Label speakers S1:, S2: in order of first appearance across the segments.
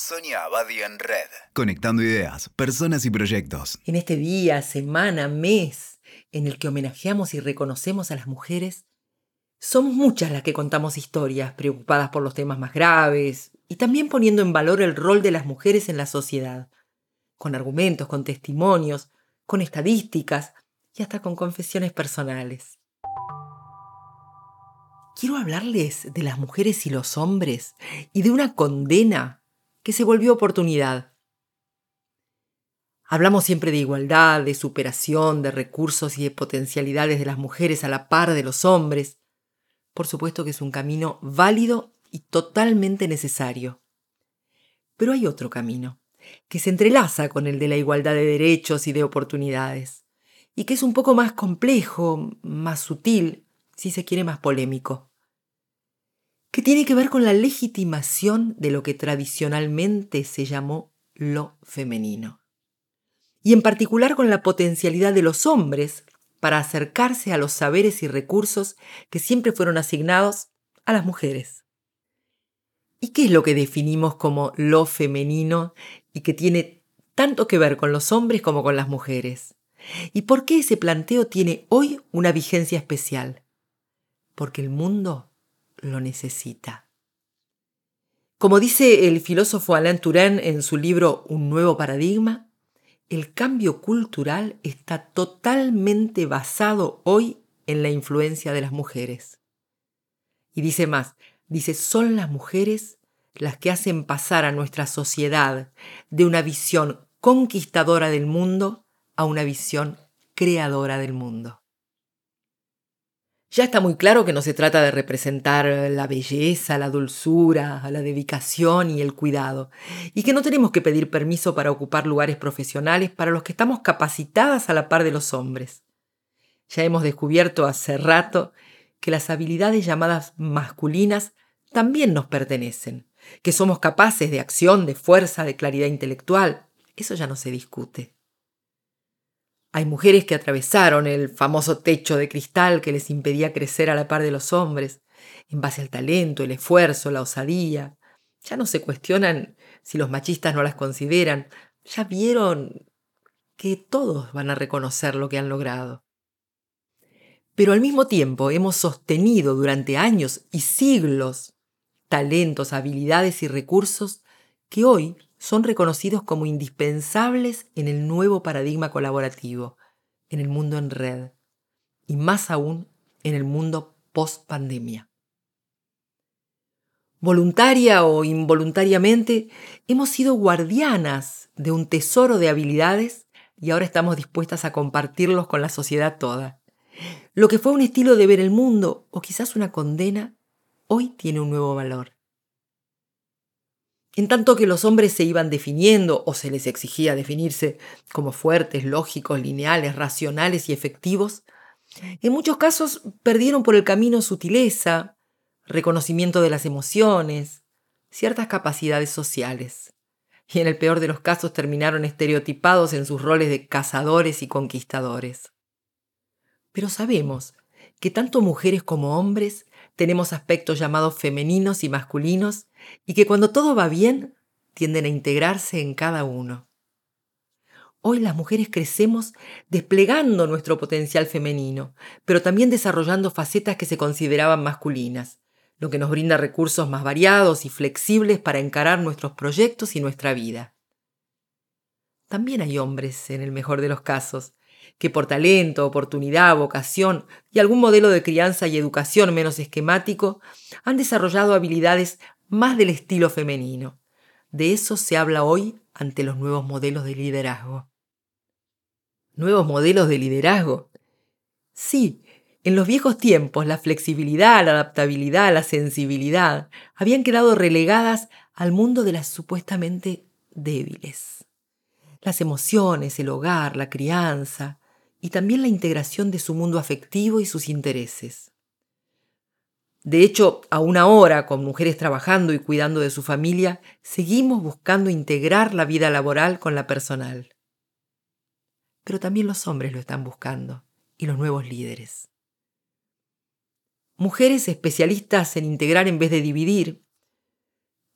S1: Sonia Abadi en Red. Conectando ideas, personas y proyectos.
S2: En este día, semana, mes en el que homenajeamos y reconocemos a las mujeres, somos muchas las que contamos historias preocupadas por los temas más graves y también poniendo en valor el rol de las mujeres en la sociedad, con argumentos, con testimonios, con estadísticas y hasta con confesiones personales. Quiero hablarles de las mujeres y los hombres y de una condena que se volvió oportunidad. Hablamos siempre de igualdad, de superación, de recursos y de potencialidades de las mujeres a la par de los hombres. Por supuesto que es un camino válido y totalmente necesario. Pero hay otro camino, que se entrelaza con el de la igualdad de derechos y de oportunidades, y que es un poco más complejo, más sutil, si se quiere más polémico, que tiene que ver con la legitimación de lo que tradicionalmente se llamó lo femenino, y en particular con la potencialidad de los hombres para acercarse a los saberes y recursos que siempre fueron asignados a las mujeres. ¿Y qué es lo que definimos como lo femenino y que tiene tanto que ver con los hombres como con las mujeres? ¿Y por qué ese planteo tiene hoy una vigencia especial? Porque el mundo lo necesita. Como dice el filósofo Alain Touraine en su libro Un nuevo paradigma, el cambio cultural está totalmente basado hoy en la influencia de las mujeres. Y dice más, dice, son las mujeres las que hacen pasar a nuestra sociedad de una visión conquistadora del mundo a una visión creadora del mundo. Ya está muy claro que no se trata de representar la belleza, la dulzura, la dedicación y el cuidado, y que no tenemos que pedir permiso para ocupar lugares profesionales para los que estamos capacitadas a la par de los hombres. Ya hemos descubierto hace rato que las habilidades llamadas masculinas también nos pertenecen, que somos capaces de acción, de fuerza, de claridad intelectual. Eso ya no se discute. Hay mujeres que atravesaron el famoso techo de cristal que les impedía crecer a la par de los hombres, en base al talento, el esfuerzo, la osadía. Ya no se cuestionan si los machistas no las consideran, ya vieron que todos van a reconocer lo que han logrado. Pero al mismo tiempo hemos sostenido durante años y siglos talentos, habilidades y recursos que hoy son reconocidos como indispensables en el nuevo paradigma colaborativo, en el mundo en red y más aún en el mundo post pandemia. Voluntaria o involuntariamente, hemos sido guardianas de un tesoro de habilidades y ahora estamos dispuestas a compartirlos con la sociedad toda. Lo que fue un estilo de ver el mundo o quizás una condena, hoy tiene un nuevo valor. En tanto que los hombres se iban definiendo o se les exigía definirse como fuertes, lógicos, lineales, racionales y efectivos, en muchos casos perdieron por el camino sutileza, reconocimiento de las emociones, ciertas capacidades sociales. Y en el peor de los casos terminaron estereotipados en sus roles de cazadores y conquistadores. Pero sabemos que tanto mujeres como hombres tenemos aspectos llamados femeninos y masculinos y que cuando todo va bien tienden a integrarse en cada uno. Hoy las mujeres crecemos desplegando nuestro potencial femenino, pero también desarrollando facetas que se consideraban masculinas, lo que nos brinda recursos más variados y flexibles para encarar nuestros proyectos y nuestra vida. También hay hombres, en el mejor de los casos, que por talento, oportunidad, vocación y algún modelo de crianza y educación menos esquemático han desarrollado habilidades más del estilo femenino. De eso se habla hoy ante los nuevos modelos de liderazgo. ¿Nuevos modelos de liderazgo? Sí, en los viejos tiempos la flexibilidad, la adaptabilidad, la sensibilidad habían quedado relegadas al mundo de las supuestamente débiles. Las emociones, el hogar, la crianza y también la integración de su mundo afectivo y sus intereses. De hecho, aún ahora, con mujeres trabajando y cuidando de su familia, seguimos buscando integrar la vida laboral con la personal. Pero también los hombres lo están buscando, y los nuevos líderes. Mujeres especialistas en integrar en vez de dividir,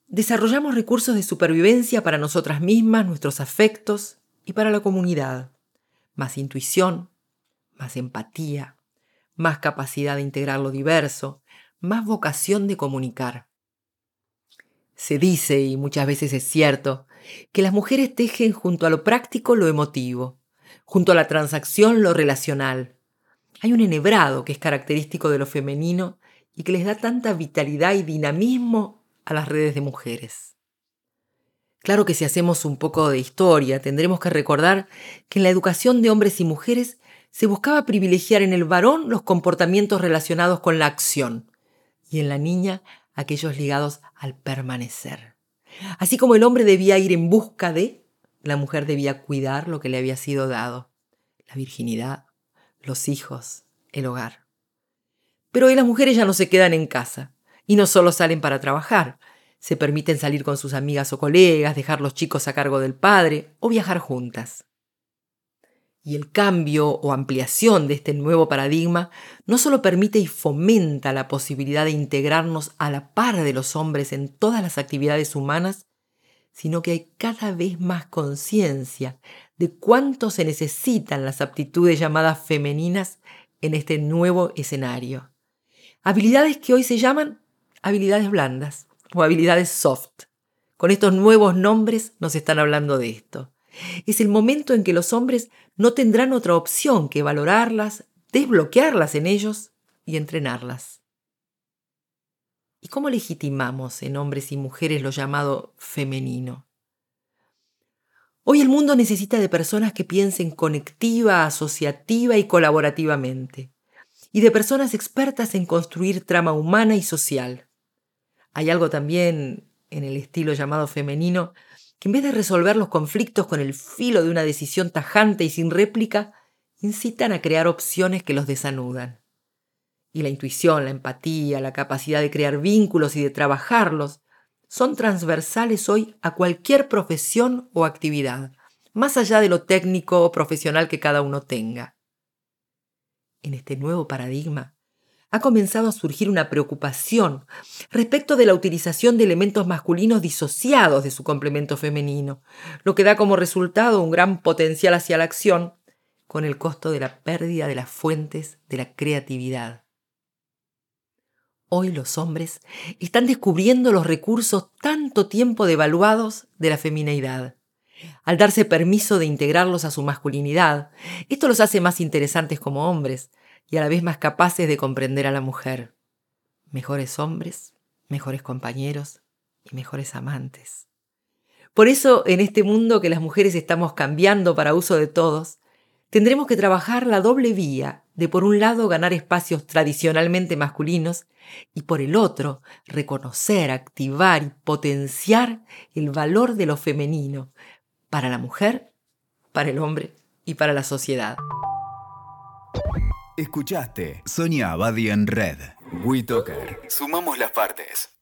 S2: desarrollamos recursos de supervivencia para nosotras mismas, nuestros afectos y para la comunidad. Más intuición, más empatía, más capacidad de integrar lo diverso, más vocación de comunicar. Se dice, y muchas veces es cierto, que las mujeres tejen junto a lo práctico lo emotivo, junto a la transacción lo relacional. Hay un enhebrado que es característico de lo femenino y que les da tanta vitalidad y dinamismo a las redes de mujeres. Claro que si hacemos un poco de historia, tendremos que recordar que en la educación de hombres y mujeres se buscaba privilegiar en el varón los comportamientos relacionados con la acción y en la niña aquellos ligados al permanecer. Así como el hombre debía ir en busca de, la mujer debía cuidar lo que le había sido dado, la virginidad, los hijos, el hogar. Pero hoy las mujeres ya no se quedan en casa y no solo salen para trabajar, se permiten salir con sus amigas o colegas, dejar los chicos a cargo del padre o viajar juntas. Y el cambio o ampliación de este nuevo paradigma no solo permite y fomenta la posibilidad de integrarnos a la par de los hombres en todas las actividades humanas, sino que hay cada vez más conciencia de cuánto se necesitan las aptitudes llamadas femeninas en este nuevo escenario. Habilidades que hoy se llaman habilidades blandas o soft. Con estos nuevos nombres nos están hablando de esto. Es el momento en que los hombres no tendrán otra opción que valorarlas, desbloquearlas en ellos y entrenarlas. ¿Y cómo legitimamos en hombres y mujeres lo llamado femenino? Hoy el mundo necesita de personas que piensen conectiva, asociativa y colaborativamente, y de personas expertas en construir trama humana y social. Hay algo también en el estilo llamado femenino que en vez de resolver los conflictos con el filo de una decisión tajante y sin réplica, incitan a crear opciones que los desanudan. Y la intuición, la empatía, la capacidad de crear vínculos y de trabajarlos son transversales hoy a cualquier profesión o actividad, más allá de lo técnico o profesional que cada uno tenga. En este nuevo paradigma, ha comenzado a surgir una preocupación respecto de la utilización de elementos masculinos disociados de su complemento femenino, lo que da como resultado un gran potencial hacia la acción, con el costo de la pérdida de las fuentes de la creatividad. Hoy los hombres están descubriendo los recursos tanto tiempo devaluados de la femineidad. Al darse permiso de integrarlos a su masculinidad, esto los hace más interesantes como hombres, y a la vez más capaces de comprender a la mujer. Mejores hombres, mejores compañeros y mejores amantes. Por eso, en este mundo que las mujeres estamos cambiando para uso de todos, tendremos que trabajar la doble vía de, por un lado, ganar espacios tradicionalmente masculinos y, por el otro, reconocer, activar y potenciar el valor de lo femenino para la mujer, para el hombre y para la sociedad.
S1: Escuchaste Sonia Abadi en Red. WeToker. Sumamos las partes.